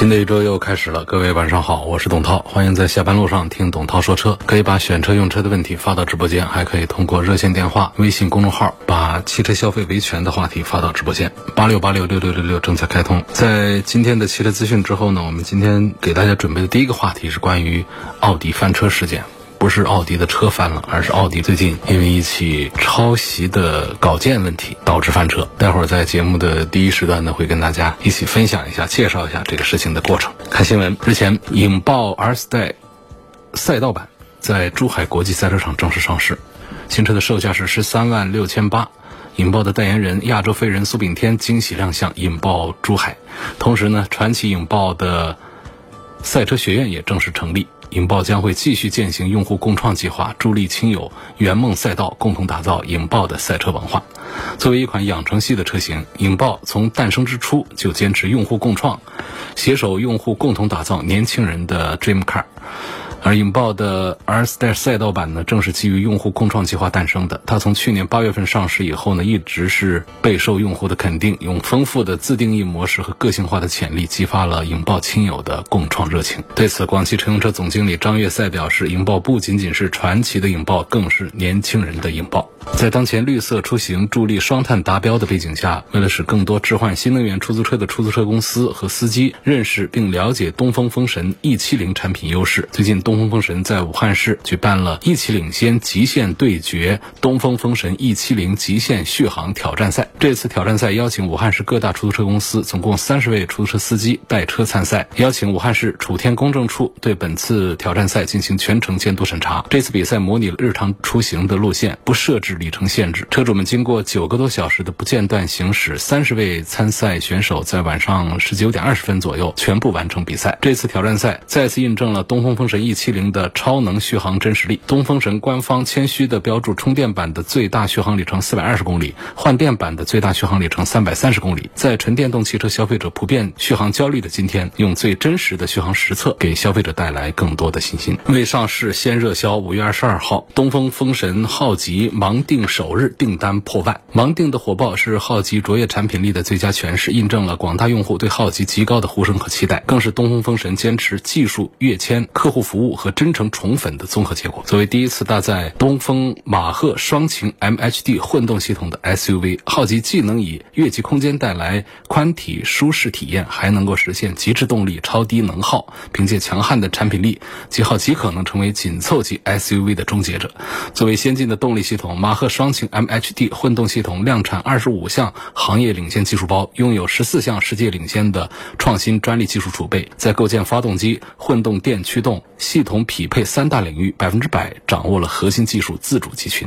新的一周又开始了，各位晚上好，我是董涛，欢迎在下班路上听董涛说车。可以把选车用车的问题发到直播间，还可以通过热线电话、微信公众号把汽车消费维权的话题发到直播间。八六八六六六六六正在开通。在今天的汽车资讯之后呢，我们今天给大家准备的第一个话题是关于奥迪翻车事件。不是奥迪的车翻了，而是奥迪最近因为一起抄袭的稿件问题导致翻车。待会儿在节目的第一时段呢，会跟大家一起分享一下、介绍一下这个事情的过程。看新闻，日前影豹 R 四代赛道版在珠海国际赛车场正式上市，新车的售价是十三万六千八。影豹的代言人亚洲飞人苏炳添惊喜亮相影豹珠海，同时呢，传奇影豹的赛车学院也正式成立。影豹将会继续践行用户共创计划，助力亲友圆梦赛道，共同打造影豹的赛车文化。作为一款养成系的车型，影豹从诞生之初就坚持用户共创，携手用户共同打造年轻人的 Dream Car。而影豹的 R 四代赛道版呢，正是基于用户共创计划诞生的。它从去年八月份上市以后呢，一直是备受用户的肯定，用丰富的自定义模式和个性化的潜力，激发了影豹亲友的共创热情。对此，广汽乘用车总经理张月赛表示：“影豹不仅仅是传奇的影豹，更是年轻人的影豹。”在当前绿色出行助力双碳达标的背景下，为了使更多置换新能源出租车的出租车公司和司机认识并了解东风风神 E70 产品优势，最近东东风风神在武汉市举办了“一起领先，极限对决”东风风神 E70 极限续航挑战赛。这次挑战赛邀请武汉市各大出租车公司总共三十位出租车司机带车参赛，邀请武汉市楚天公证处对本次挑战赛进行全程监督审查。这次比赛模拟了日常出行的路线，不设置。里程限制，车主们经过九个多小时的不间断行驶，三十位参赛选手在晚上十九点二十分左右全部完成比赛。这次挑战赛再次印证了东风风神 E E70 的超能续航真实力。东风神官方谦虚的标注，充电版的最大续航里程四百二十公里，换电版的最大续航里程三百三十公里。在纯电动汽车消费者普遍续航焦虑的今天，用最真实的续航实测，给消费者带来更多的信心。未上市先热销，五月二十二号，东风风神浩极盲。定首日订单破万，盲定的火爆是浩极卓越产品力的最佳诠释，印证了广大用户对浩极极高的呼声和期待，更是东风风神坚持技术跃迁、客户服务和真诚宠粉的综合结果。作为第一次搭载东风马赫双擎 MHD 混动系统的 SUV，浩极既能以越级空间带来宽体舒适体验，还能够实现极致动力、超低能耗。凭借强悍的产品力，极浩极可能成为紧凑级 SUV 的终结者。作为先进的动力系统，马。赫双擎 MHD 混动系统量产二十五项行业领先技术包，拥有十四项世界领先的创新专利技术储备，在构建发动机、混动电驱动系系统匹配三大领域，百分之百掌握了核心技术自主集群。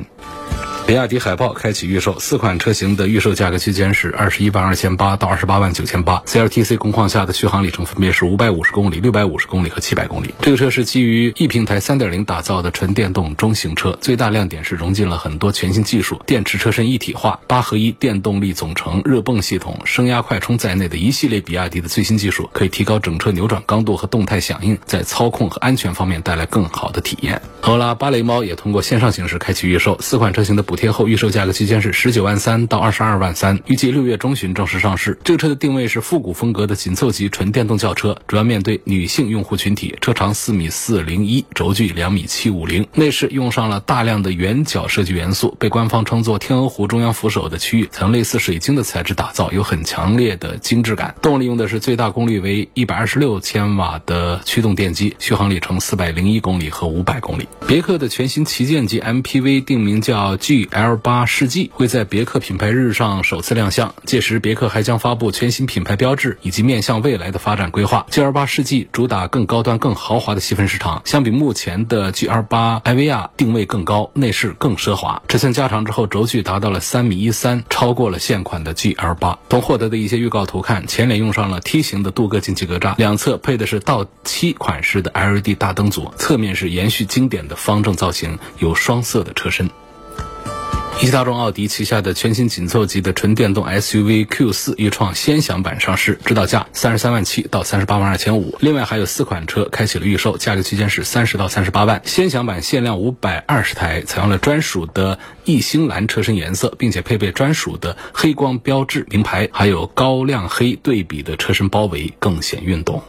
比亚迪海豹开启预售，四款车型的预售价格区间是二十一万二千八到二十八万九千八。CLTC 工况下的续航里程分别是五百五十公里、六百五十公里和七百公里。这个车是基于 E 平台三点零打造的纯电动中型车，最大亮点是融进了很多全新技术，电池车身一体化、八合一电动力总成、热泵系统、升压快充在内的一系列比亚迪的最新技术，可以提高整车扭转刚度和动态响应，在操控和安全方面带来更好的体验。欧拉芭蕾猫也通过线上形式开启预售，四款车型的补贴后预售价格区间是十九万三到二十二万三，预计六月中旬正式上市。这个车的定位是复古风格的紧凑级纯电动轿车，主要面对女性用户群体。车长四米四零一，轴距两米七五零。内饰用上了大量的圆角设计元素，被官方称作天鹅湖中央扶手的区域，采用类似水晶的材质打造，有很强烈的精致感。动力用的是最大功率为一百二十六千瓦的驱动电机，续航里程四百零一公里和五百公里。别克的全新旗舰级 MPV 定名叫 G。GL8 世纪会在别克品牌日上首次亮相，届时别克还将发布全新品牌标志以及面向未来的发展规划。GL8 世纪主打更高端、更豪华的细分市场，相比目前的 GL8 艾维亚定位更高，内饰更奢华。尺寸加长之后，轴距达到了三米一三，超过了现款的 GL8。从获得的一些预告图看，前脸用上了梯形的镀铬进气格栅，两侧配的是倒漆款式的 LED 大灯组，侧面是延续经典的方正造型，有双色的车身。一汽大众奥迪旗下的全新紧凑级的纯电动 SUV Q4 预创先享版上市，指导价三十三万七到三十八万二千五。另外还有四款车开启了预售，价格区间是三十到三十八万。先享版限量五百二十台，采用了专属的异星蓝车身颜色，并且配备专属的黑光标志名牌，还有高亮黑对比的车身包围，更显运动。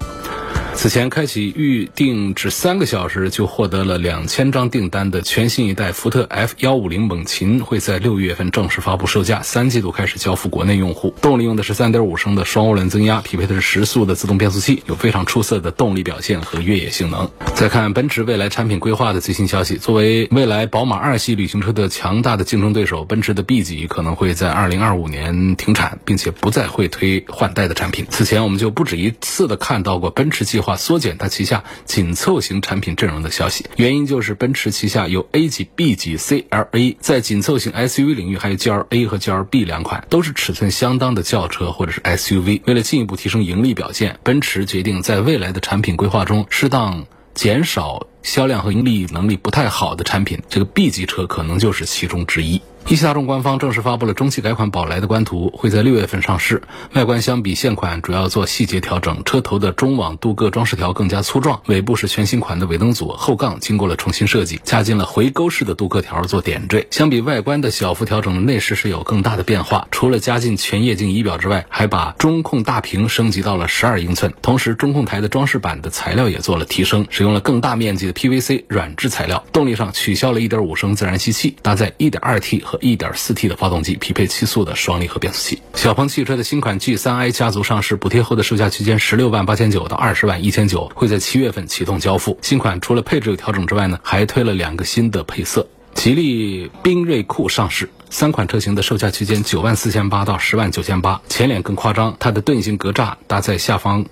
此前开启预定只三个小时就获得了两千张订单的全新一代福特 F 幺五零猛禽会在六月份正式发布售价，三季度开始交付国内用户。动力用的是三点五升的双涡轮增压，匹配的是十速的自动变速器，有非常出色的动力表现和越野性能。再看奔驰未来产品规划的最新消息，作为未来宝马二系旅行车的强大的竞争对手，奔驰的 B 级可能会在二零二五年停产，并且不再会推换代的产品。此前我们就不止一次的看到过奔驰计划。化缩减它旗下紧凑型产品阵容的消息，原因就是奔驰旗下有 A 级、B 级、CLA，在紧凑型 SUV 领域还有 GLA 和 GLB 两款，都是尺寸相当的轿车或者是 SUV。为了进一步提升盈利表现，奔驰决定在未来的产品规划中适当减少销量和盈利能力不太好的产品，这个 B 级车可能就是其中之一。一汽大众官方正式发布了中期改款宝来的官图，会在六月份上市。外观相比现款主要做细节调整，车头的中网镀铬装饰条更加粗壮，尾部是全新款的尾灯组，后杠经过了重新设计，加进了回勾式的镀铬条做点缀。相比外观的小幅调整，内饰是有更大的变化。除了加进全液晶仪表之外，还把中控大屏升级到了十二英寸，同时中控台的装饰板的材料也做了提升，使用了更大面积的 PVC 软质材料。动力上取消了1.5升自然吸气，搭载 1.2T 和。1.4T 的发动机，匹配七速的双离合变速器。小鹏汽车的新款 G3i 家族上市，补贴后的售价区间十六万八千九到二十万一千九，会在七月份启动交付。新款除了配置有调整之外呢，还推了两个新的配色。吉利缤瑞酷上市，三款车型的售价区间九万四千八到十万九千八。前脸更夸张，它的盾形格栅搭载下方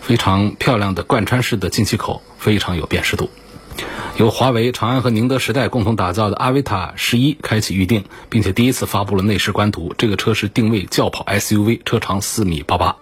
非常漂亮的贯穿式的进气口，非常有辨识度。由华为、长安和宁德时代共同打造的阿维塔十一开启预定，并且第一次发布了内饰官图。这个车是定位轿跑 SUV，车长四米八八。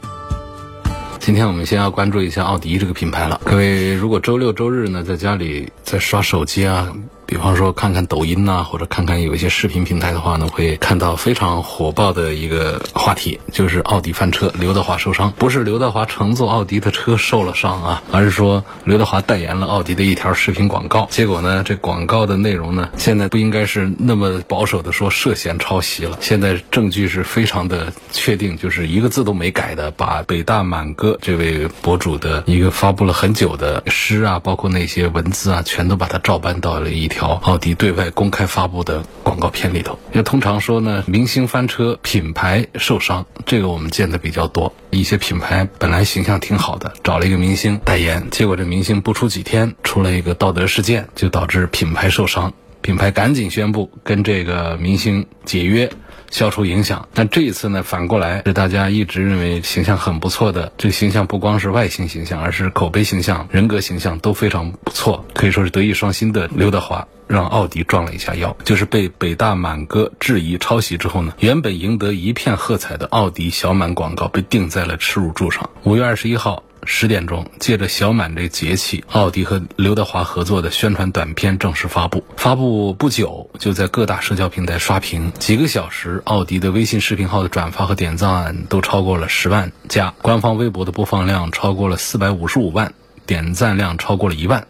今天我们先要关注一下奥迪这个品牌了。各位，如果周六周日呢，在家里在刷手机啊。比方说，看看抖音呐，或者看看有一些视频平台的话呢，会看到非常火爆的一个话题，就是奥迪翻车，刘德华受伤。不是刘德华乘坐奥迪的车受了伤啊，而是说刘德华代言了奥迪的一条视频广告。结果呢，这广告的内容呢，现在不应该是那么保守的说涉嫌抄袭了。现在证据是非常的确定，就是一个字都没改的，把北大满哥这位博主的一个发布了很久的诗啊，包括那些文字啊，全都把它照搬到了一条。条奥迪对外公开发布的广告片里头，那通常说呢，明星翻车，品牌受伤，这个我们见的比较多。一些品牌本来形象挺好的，找了一个明星代言，结果这明星不出几天出了一个道德事件，就导致品牌受伤，品牌赶紧宣布跟这个明星解约。消除影响，但这一次呢，反过来是大家一直认为形象很不错的，这个形象不光是外形形象，而是口碑形象、人格形象都非常不错，可以说是德艺双馨的刘德华，让奥迪撞了一下腰，就是被北大满哥质疑抄袭之后呢，原本赢得一片喝彩的奥迪小满广告被钉在了耻辱柱上。五月二十一号。十点钟，借着小满这节气，奥迪和刘德华合作的宣传短片正式发布。发布不久，就在各大社交平台刷屏。几个小时，奥迪的微信视频号的转发和点赞都超过了十万加，官方微博的播放量超过了四百五十五万，点赞量超过了一万。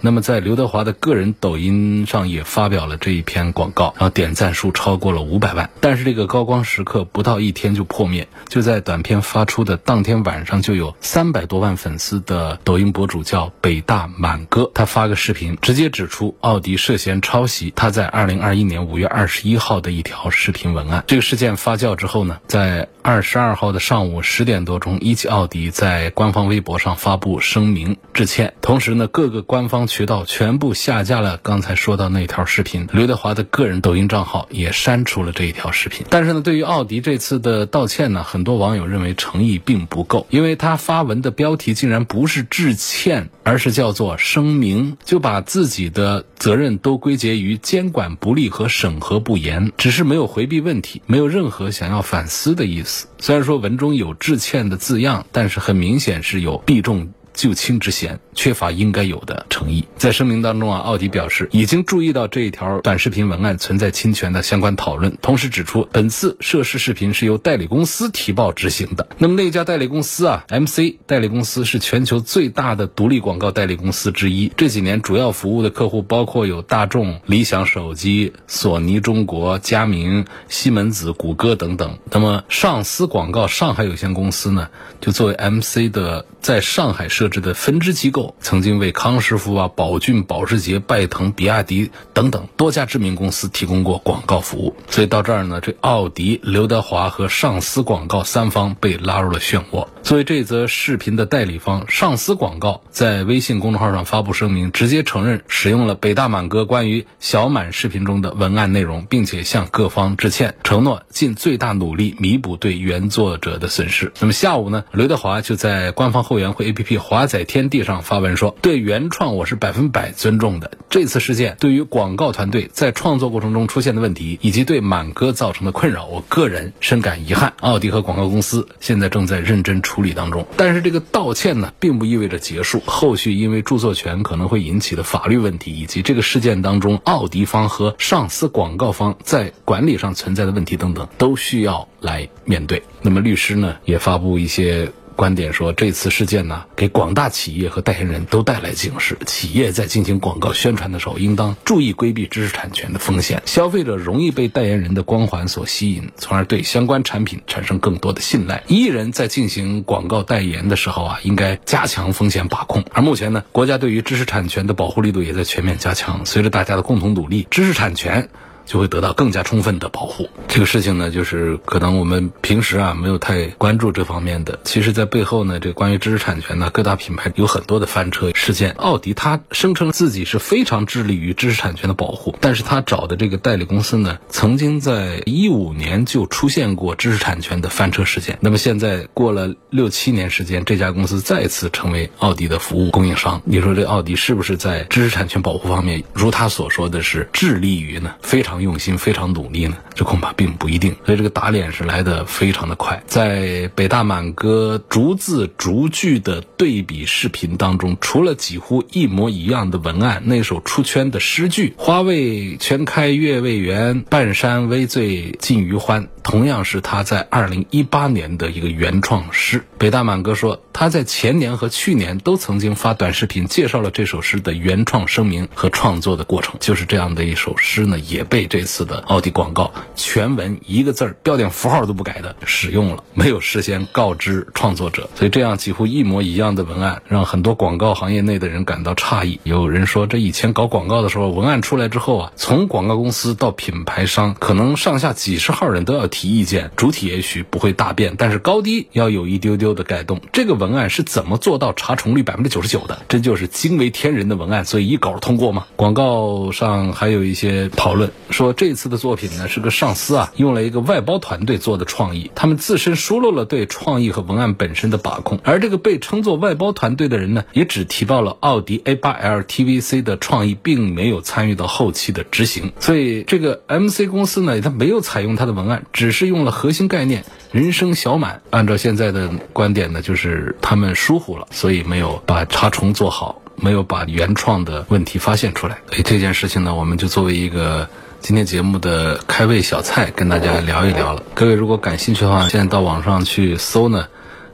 那么，在刘德华的个人抖音上也发表了这一篇广告，然后点赞数超过了五百万。但是这个高光时刻不到一天就破灭，就在短片发出的当天晚上，就有三百多万粉丝的抖音博主叫北大满哥，他发个视频，直接指出奥迪涉嫌抄袭他在二零二一年五月二十一号的一条视频文案。这个事件发酵之后呢，在二十二号的上午十点多钟，一汽奥迪在官方微博上发布声明致歉，同时呢，各个官方。渠道全部下架了刚才说到那条视频，刘德华的个人抖音账号也删除了这一条视频。但是呢，对于奥迪这次的道歉呢，很多网友认为诚意并不够，因为他发文的标题竟然不是致歉，而是叫做声明，就把自己的责任都归结于监管不力和审核不严，只是没有回避问题，没有任何想要反思的意思。虽然说文中有致歉的字样，但是很明显是有避重。就轻之嫌，缺乏应该有的诚意。在声明当中啊，奥迪表示已经注意到这一条短视频文案存在侵权的相关讨论，同时指出本次涉事视频是由代理公司提报执行的。那么那家代理公司啊，MC 代理公司是全球最大的独立广告代理公司之一。这几年主要服务的客户包括有大众、理想手机、索尼中国、佳明、西门子、谷歌等等。那么上思广告上海有限公司呢，就作为 MC 的在上海设。制的分支机构曾经为康师傅啊、宝骏、保时捷、拜腾、比亚迪等等多家知名公司提供过广告服务，所以到这儿呢，这奥迪、刘德华和上司广告三方被拉入了漩涡。作为这则视频的代理方，上司广告在微信公众号上发布声明，直接承认使用了北大满哥关于小满视频中的文案内容，并且向各方致歉，承诺尽最大努力弥补对原作者的损失。那么下午呢，刘德华就在官方后援会 APP 华载天地上发文说：“对原创我是百分百尊重的。这次事件对于广告团队在创作过程中出现的问题，以及对满哥造成的困扰，我个人深感遗憾。奥迪和广告公司现在正在认真。”处理当中，但是这个道歉呢，并不意味着结束。后续因为著作权可能会引起的法律问题，以及这个事件当中奥迪方和上司广告方在管理上存在的问题等等，都需要来面对。那么律师呢，也发布一些。观点说，这次事件呢，给广大企业和代言人都带来警示。企业在进行广告宣传的时候，应当注意规避知识产权的风险。消费者容易被代言人的光环所吸引，从而对相关产品产生更多的信赖。艺人在进行广告代言的时候啊，应该加强风险把控。而目前呢，国家对于知识产权的保护力度也在全面加强。随着大家的共同努力，知识产权。就会得到更加充分的保护。这个事情呢，就是可能我们平时啊没有太关注这方面的。其实，在背后呢，这关于知识产权呢，各大品牌有很多的翻车事件。奥迪它声称自己是非常致力于知识产权的保护，但是他找的这个代理公司呢，曾经在一五年就出现过知识产权的翻车事件。那么现在过了六七年时间，这家公司再次成为奥迪的服务供应商。你说这奥迪是不是在知识产权保护方面，如他所说的是致力于呢？非常。用心非常努力呢，这恐怕并不一定。所以这个打脸是来的非常的快。在北大满哥逐字逐句的对比视频当中，除了几乎一模一样的文案，那首出圈的诗句“花未全开月未圆，半山微醉尽余欢”，同样是他在二零一八年的一个原创诗。北大满哥说，他在前年和去年都曾经发短视频介绍了这首诗的原创声明和创作的过程。就是这样的一首诗呢，也被这次的奥迪广告全文一个字儿、标点符号都不改的使用了，没有事先告知创作者。所以这样几乎一模一样的文案，让很多广告行业内的人感到诧异。有人说，这以前搞广告的时候，文案出来之后啊，从广告公司到品牌商，可能上下几十号人都要提意见，主体也许不会大变，但是高低要有一丢丢。的改动，这个文案是怎么做到查重率百分之九十九的？这就是惊为天人的文案，所以一稿通过吗？广告上还有一些讨论，说这次的作品呢是个上司啊用了一个外包团队做的创意，他们自身疏漏了对创意和文案本身的把控，而这个被称作外包团队的人呢，也只提报了奥迪 A 八 L TVC 的创意，并没有参与到后期的执行，所以这个 MC 公司呢，它没有采用它的文案，只是用了核心概念。人生小满，按照现在的观点呢，就是他们疏忽了，所以没有把查重做好，没有把原创的问题发现出来。所以这件事情呢，我们就作为一个今天节目的开胃小菜，跟大家聊一聊了。各位如果感兴趣的话，现在到网上去搜呢。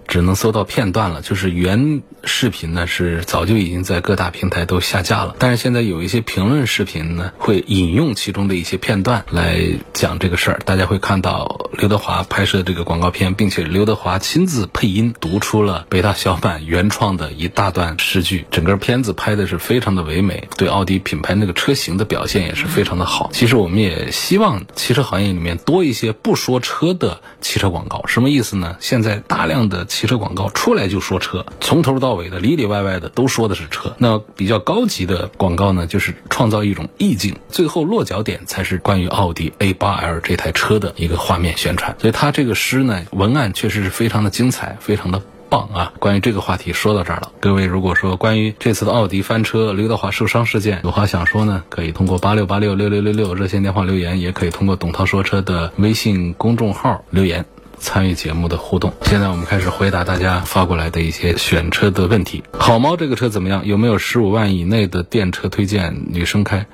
只能搜到片段了，就是原视频呢是早就已经在各大平台都下架了。但是现在有一些评论视频呢，会引用其中的一些片段来讲这个事儿。大家会看到刘德华拍摄这个广告片，并且刘德华亲自配音读出了北大小满原创的一大段诗句。整个片子拍的是非常的唯美，对奥迪品牌那个车型的表现也是非常的好。其实我们也希望汽车行业里面多一些不说车的汽车广告。什么意思呢？现在大量的汽车广告出来就说车，从头到尾的里里外外的都说的是车。那比较高级的广告呢，就是创造一种意境，最后落脚点才是关于奥迪 A8L 这台车的一个画面宣传。所以他这个诗呢，文案确实是非常的精彩，非常的。棒啊！关于这个话题说到这儿了。各位如果说关于这次的奥迪翻车、刘德华受伤事件有话想说呢，可以通过八六八六六六六六热线电话留言，也可以通过董涛说车的微信公众号留言参与节目的互动。现在我们开始回答大家发过来的一些选车的问题。好猫这个车怎么样？有没有十五万以内的电车推荐？女生开。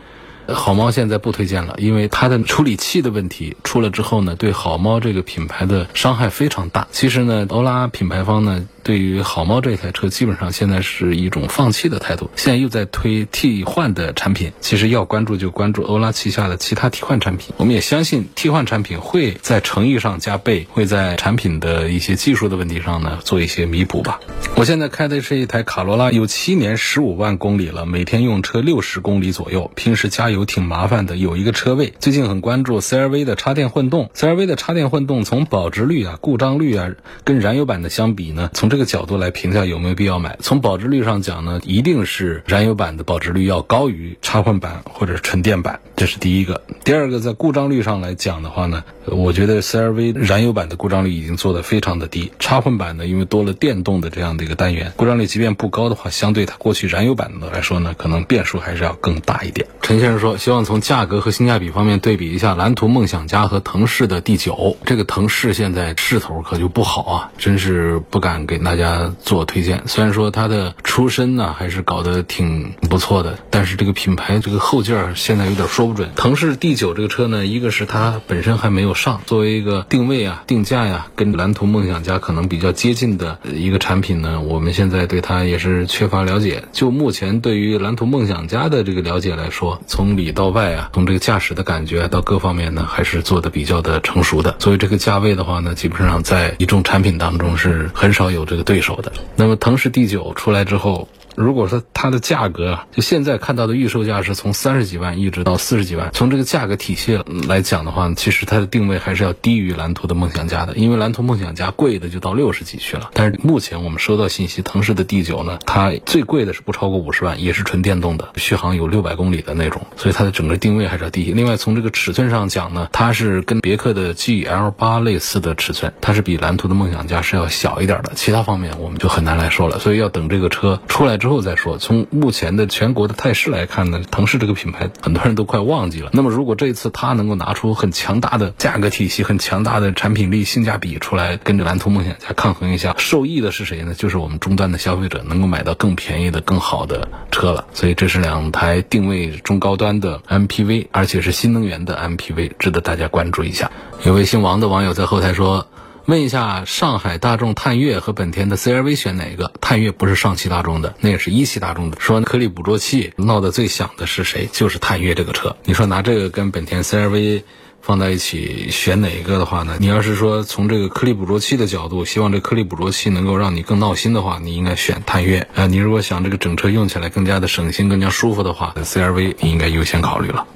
好猫现在不推荐了，因为它的处理器的问题出了之后呢，对好猫这个品牌的伤害非常大。其实呢，欧拉品牌方呢。对于好猫这台车，基本上现在是一种放弃的态度。现在又在推替换的产品，其实要关注就关注欧拉旗下的其他替换产品。我们也相信替换产品会在诚意上加倍，会在产品的一些技术的问题上呢做一些弥补吧。我现在开的是一台卡罗拉，有七年十五万公里了，每天用车六十公里左右，平时加油挺麻烦的，有一个车位。最近很关注 CRV 的插电混动，CRV 的插电混动从保值率啊、故障率啊，跟燃油版的相比呢，从这个角度来评价有没有必要买？从保值率上讲呢，一定是燃油版的保值率要高于插混版或者纯电版，这是第一个。第二个，在故障率上来讲的话呢，我觉得 CRV 燃油版的故障率已经做得非常的低，插混版呢，因为多了电动的这样的一个单元，故障率即便不高的话，相对它过去燃油版的来说呢，可能变数还是要更大一点。陈先生说，希望从价格和性价比方面对比一下蓝图梦想家和腾势的第九。这个腾势现在势头可就不好啊，真是不敢给大家。做推荐，虽然说它的出身呢还是搞得挺不错的，但是这个品牌这个后劲儿现在有点说不准。腾势 D 九这个车呢，一个是它本身还没有上，作为一个定位啊、定价呀，跟蓝图梦想家可能比较接近的一个产品呢，我们现在对它也是缺乏了解。就目前对于蓝图梦想家的这个了解来说，从里到外啊，从这个驾驶的感觉到各方面呢，还是做的比较的成熟的。所以这个价位的话呢，基本上在一众产品当中是很少有这个对手。的，那么腾势第九出来之后。如果说它的价格啊，就现在看到的预售价是从三十几万一直到四十几万，从这个价格体系来讲的话，其实它的定位还是要低于蓝图的梦想家的，因为蓝图梦想家贵的就到六十几去了。但是目前我们收到信息，腾势的 D 九呢，它最贵的是不超过五十万，也是纯电动的，续航有六百公里的那种，所以它的整个定位还是要低。另外从这个尺寸上讲呢，它是跟别克的 GL 八类似的尺寸，它是比蓝图的梦想家是要小一点的，其他方面我们就很难来说了。所以要等这个车出来之后后再说。从目前的全国的态势来看呢，腾势这个品牌很多人都快忘记了。那么如果这一次它能够拿出很强大的价格体系、很强大的产品力、性价比出来，跟着蓝图梦想家抗衡一下，受益的是谁呢？就是我们终端的消费者能够买到更便宜的、更好的车了。所以这是两台定位中高端的 MPV，而且是新能源的 MPV，值得大家关注一下。有位姓王的网友在后台说。问一下，上海大众探岳和本田的 CRV 选哪个？探岳不是上汽大众的，那也是一汽大众的。说颗粒捕捉器闹得最响的是谁？就是探岳这个车。你说拿这个跟本田 CRV 放在一起选哪一个的话呢？你要是说从这个颗粒捕捉器的角度，希望这颗粒捕捉器能够让你更闹心的话，你应该选探岳啊。你如果想这个整车用起来更加的省心、更加舒服的话，CRV 你应该优先考虑了。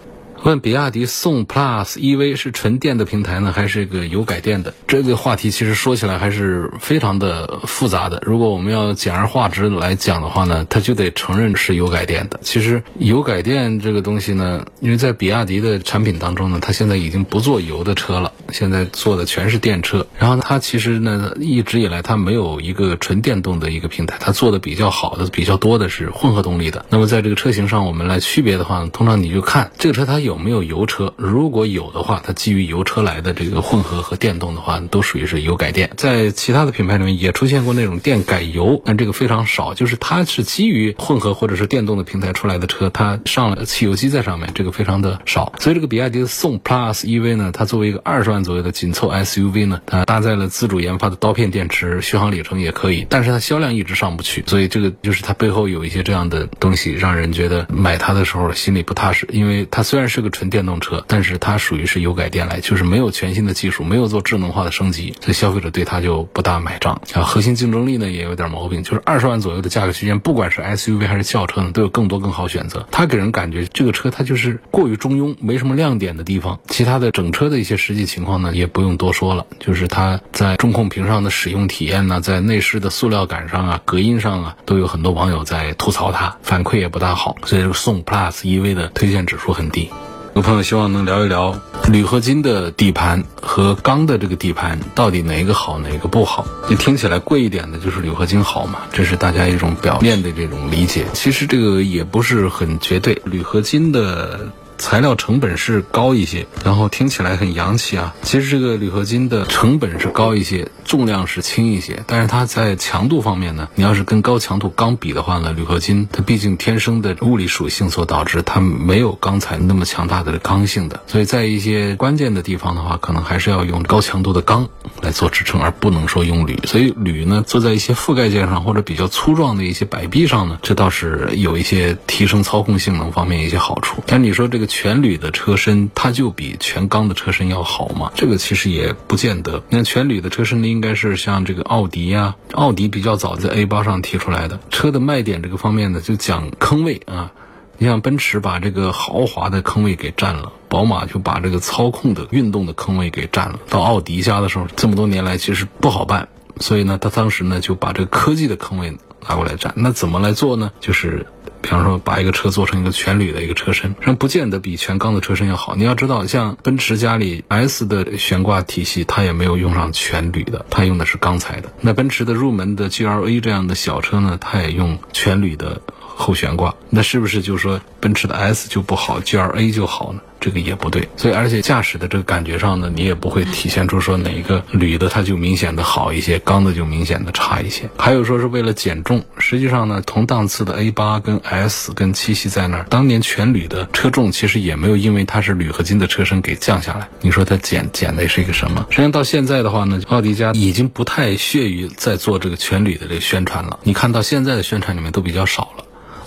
问比亚迪宋 PLUS EV 是纯电的平台呢，还是一个油改电的？这个话题其实说起来还是非常的复杂的。如果我们要简而化之来讲的话呢，它就得承认是油改电的。其实油改电这个东西呢，因为在比亚迪的产品当中呢，它现在已经不做油的车了，现在做的全是电车。然后它其实呢，一直以来它没有一个纯电动的一个平台，它做的比较好的、比较多的是混合动力的。那么在这个车型上，我们来区别的话，通常你就看这个车它有。有没有油车？如果有的话，它基于油车来的这个混合和电动的话，都属于是油改电。在其他的品牌里面也出现过那种电改油，但这个非常少。就是它是基于混合或者是电动的平台出来的车，它上了汽油机在上面，这个非常的少。所以这个比亚迪的宋 Plus EV 呢，它作为一个二十万左右的紧凑 SUV 呢，它搭载了自主研发的刀片电池，续航里程也可以，但是它销量一直上不去。所以这个就是它背后有一些这样的东西，让人觉得买它的时候心里不踏实，因为它虽然是。个纯电动车，但是它属于是油改电来，就是没有全新的技术，没有做智能化的升级，所以消费者对它就不大买账啊。核心竞争力呢也有点毛病，就是二十万左右的价格区间，不管是 SUV 还是轿车呢，都有更多更好选择。它给人感觉这个车它就是过于中庸，没什么亮点的地方，其他的整车的一些实际情况呢，也不用多说了，就是它在中控屏上的使用体验呢，在内饰的塑料感上啊、隔音上啊，都有很多网友在吐槽它，反馈也不大好，所以宋 Plus EV 的推荐指数很低。有朋友希望能聊一聊铝合金的底盘和钢的这个底盘到底哪个好，哪个不好？你听起来贵一点的就是铝合金好嘛？这是大家一种表面的这种理解，其实这个也不是很绝对。铝合金的。材料成本是高一些，然后听起来很洋气啊。其实这个铝合金的成本是高一些，重量是轻一些，但是它在强度方面呢，你要是跟高强度钢比的话呢，铝合金它毕竟天生的物理属性所导致，它没有钢材那么强大的刚性的，所以在一些关键的地方的话，可能还是要用高强度的钢来做支撑，而不能说用铝。所以铝呢，做在一些覆盖件上或者比较粗壮的一些摆臂上呢，这倒是有一些提升操控性能方面一些好处。但你说这个。全铝的车身，它就比全钢的车身要好吗？这个其实也不见得。那全铝的车身呢，应该是像这个奥迪呀，奥迪比较早在 A 八上提出来的车的卖点这个方面呢，就讲坑位啊。你像奔驰把这个豪华的坑位给占了，宝马就把这个操控的运动的坑位给占了。到奥迪家的时候，这么多年来其实不好办，所以呢，他当时呢就把这个科技的坑位拿过来占。那怎么来做呢？就是。比方说，把一个车做成一个全铝的一个车身，那不见得比全钢的车身要好。你要知道，像奔驰家里 S 的悬挂体系，它也没有用上全铝的，它用的是钢材的。那奔驰的入门的 GLA 这样的小车呢，它也用全铝的后悬挂。那是不是就说奔驰的 S 就不好，GLA 就好呢？这个也不对，所以而且驾驶的这个感觉上呢，你也不会体现出说哪一个铝的它就明显的好一些，钢的就明显的差一些。还有说是为了减重，实际上呢，同档次的 A 八跟 S 跟七系在那儿，当年全铝的车重其实也没有因为它是铝合金的车身给降下来。你说它减减的是一个什么？实际上到现在的话呢，奥迪家已经不太屑于在做这个全铝的这个宣传了。你看到现在的宣传里面都比较少了。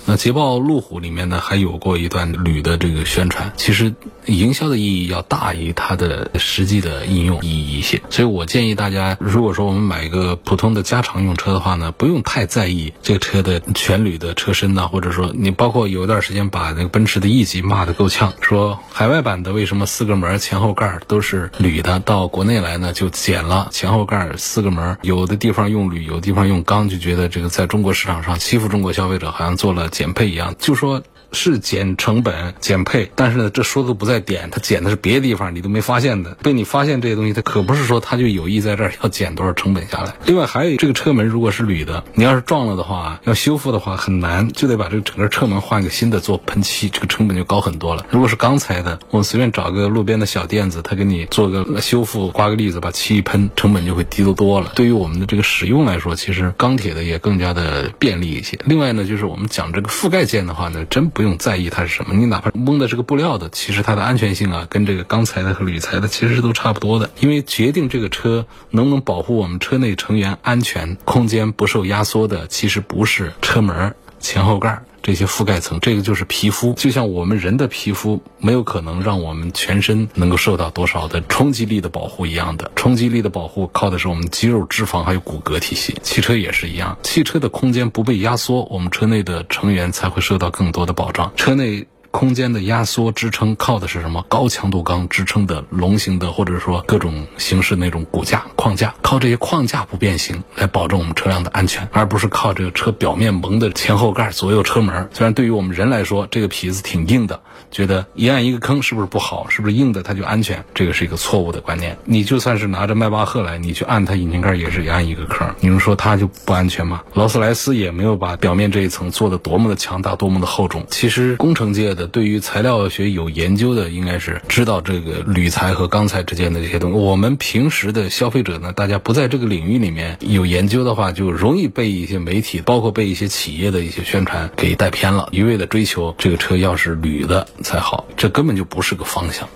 那捷豹路虎里面呢，还有过一段铝的这个宣传，其实营销的意义要大于它的实际的应用意义一些。所以我建议大家，如果说我们买一个普通的家常用车的话呢，不用太在意这个车的全铝的车身呐，或者说你包括有一段时间把那个奔驰的 E 级骂得够呛，说海外版的为什么四个门前后盖都是铝的，到国内来呢就减了前后盖四个门，有的地方用铝，有的地方用钢，就觉得这个在中国市场上欺负中国消费者，好像做了。减配一样，就说。是减成本、减配，但是呢，这说的不在点，它减的是别的地方，你都没发现的。被你发现这些东西，它可不是说它就有意在这儿要减多少成本下来。另外还有这个车门如果是铝的，你要是撞了的话，要修复的话很难，就得把这个整个车门换个新的做喷漆，这个成本就高很多了。如果是钢材的，我们随便找个路边的小店子，他给你做个修复，刮个腻子，把漆一喷，成本就会低得多了。对于我们的这个使用来说，其实钢铁的也更加的便利一些。另外呢，就是我们讲这个覆盖件的话呢，真。不用在意它是什么，你哪怕蒙的是个布料的，其实它的安全性啊，跟这个钢材的和铝材的其实是都差不多的。因为决定这个车能不能保护我们车内成员安全、空间不受压缩的，其实不是车门、前后盖。这些覆盖层，这个就是皮肤，就像我们人的皮肤没有可能让我们全身能够受到多少的冲击力的保护一样的，冲击力的保护靠的是我们肌肉、脂肪还有骨骼体系。汽车也是一样，汽车的空间不被压缩，我们车内的成员才会受到更多的保障。车内。空间的压缩支撑靠的是什么？高强度钢支撑的龙形的，或者说各种形式那种骨架框架，靠这些框架不变形来保证我们车辆的安全，而不是靠这个车表面蒙的前后盖左右车门。虽然对于我们人来说，这个皮子挺硬的，觉得一按一个坑是不是不好？是不是硬的它就安全？这个是一个错误的观念。你就算是拿着迈巴赫来，你去按它引擎盖也是一按一个坑，你能说它就不安全吗？劳斯莱斯也没有把表面这一层做的多么的强大，多么的厚重。其实工程界。的对于材料学有研究的，应该是知道这个铝材和钢材之间的这些东西。我们平时的消费者呢，大家不在这个领域里面有研究的话，就容易被一些媒体，包括被一些企业的一些宣传给带偏了，一味的追求这个车要是铝的才好，这根本就不是个方向。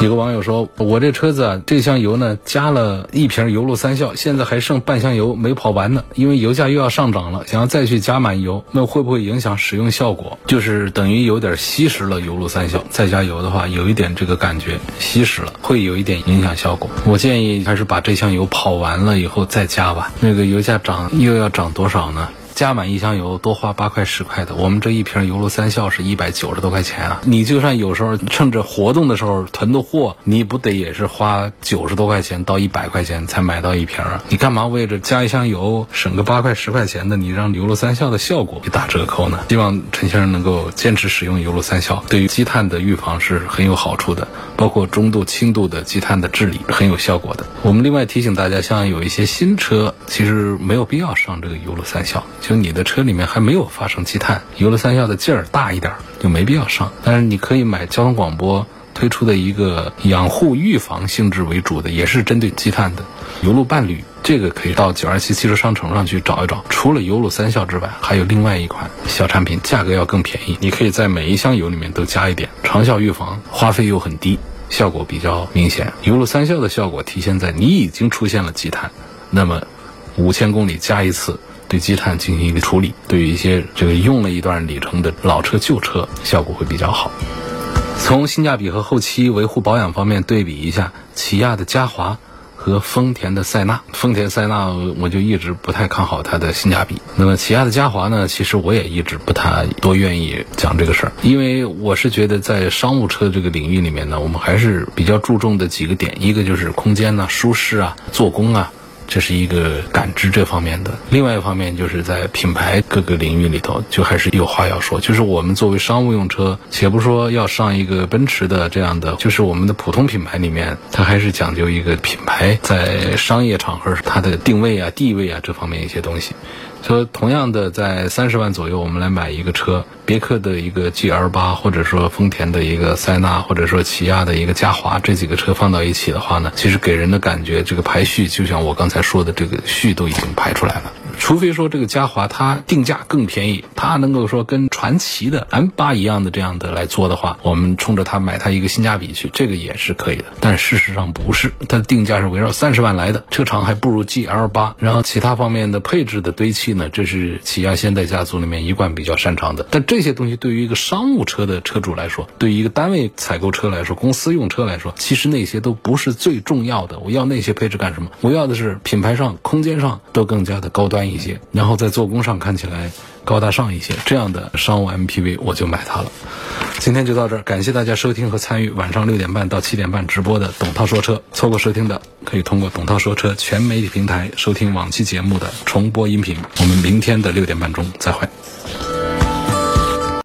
有个网友说：“我这车子啊，这箱油呢加了一瓶油路三效，现在还剩半箱油没跑完呢。因为油价又要上涨了，想要再去加满油，那会不会影响使用效果？就是等于有点稀释了油路三效，再加油的话，有一点这个感觉稀释了，会有一点影响效果。我建议还是把这箱油跑完了以后再加吧。那个油价涨又要涨多少呢？”加满一箱油多花八块十块的，我们这一瓶油路三效是一百九十多块钱啊！你就算有时候趁着活动的时候囤的货，你不得也是花九十多块钱到一百块钱才买到一瓶啊？你干嘛为了加一箱油省个八块十块钱的，你让油路三效的效果给打折扣呢？希望陈先生能够坚持使用油路三效，对于积碳的预防是很有好处的，包括中度、轻度的积碳的治理很有效果的。我们另外提醒大家，像有一些新车，其实没有必要上这个油路三效，就你的车里面还没有发生积碳，油路三效的劲儿大一点就没必要上。但是你可以买交通广播推出的一个养护预防性质为主的，也是针对积碳的油路伴侣。这个可以到九二七汽车商城上去找一找。除了油路三效之外，还有另外一款小产品，价格要更便宜。你可以在每一箱油里面都加一点，长效预防，花费又很低，效果比较明显。油路三效的效果体现在你已经出现了积碳，那么五千公里加一次，对积碳进行一个处理，对于一些这个用了一段里程的老车、旧车，效果会比较好。从性价比和后期维护保养方面对比一下，起亚的嘉华和丰田的塞纳。丰田塞纳我就一直不太看好它的性价比。那么起亚的嘉华呢，其实我也一直不太多愿意讲这个事儿，因为我是觉得在商务车这个领域里面呢，我们还是比较注重的几个点，一个就是空间呐、舒适啊、做工啊。这是一个感知这方面的，另外一方面就是在品牌各个领域里头，就还是有话要说。就是我们作为商务用车，且不说要上一个奔驰的这样的，就是我们的普通品牌里面，它还是讲究一个品牌在商业场合它的定位啊、地位啊这方面一些东西。说同样的，在三十万左右，我们来买一个车，别克的一个 GL 八，或者说丰田的一个塞纳，或者说起亚的一个嘉华，这几个车放到一起的话呢，其实给人的感觉，这个排序就像我刚才说的，这个序都已经排出来了。除非说这个嘉华它定价更便宜，它能够说跟传奇的 M 八一样的这样的来做的话，我们冲着它买它一个性价比去，这个也是可以的。但事实上不是，它的定价是围绕三十万来的，车长还不如 GL 八，然后其他方面的配置的堆砌呢，这是起亚现代家族里面一贯比较擅长的。但这些东西对于一个商务车的车主来说，对于一个单位采购车来说，公司用车来说，其实那些都不是最重要的。我要那些配置干什么？我要的是品牌上、空间上都更加的高端一些，然后在做工上看起来高大上一些，这样的商务 MPV 我就买它了。今天就到这儿，感谢大家收听和参与晚上六点半到七点半直播的董涛说车。错过收听的，可以通过董涛说车全媒体平台收听往期节目的重播音频。我们明天的六点半钟再会。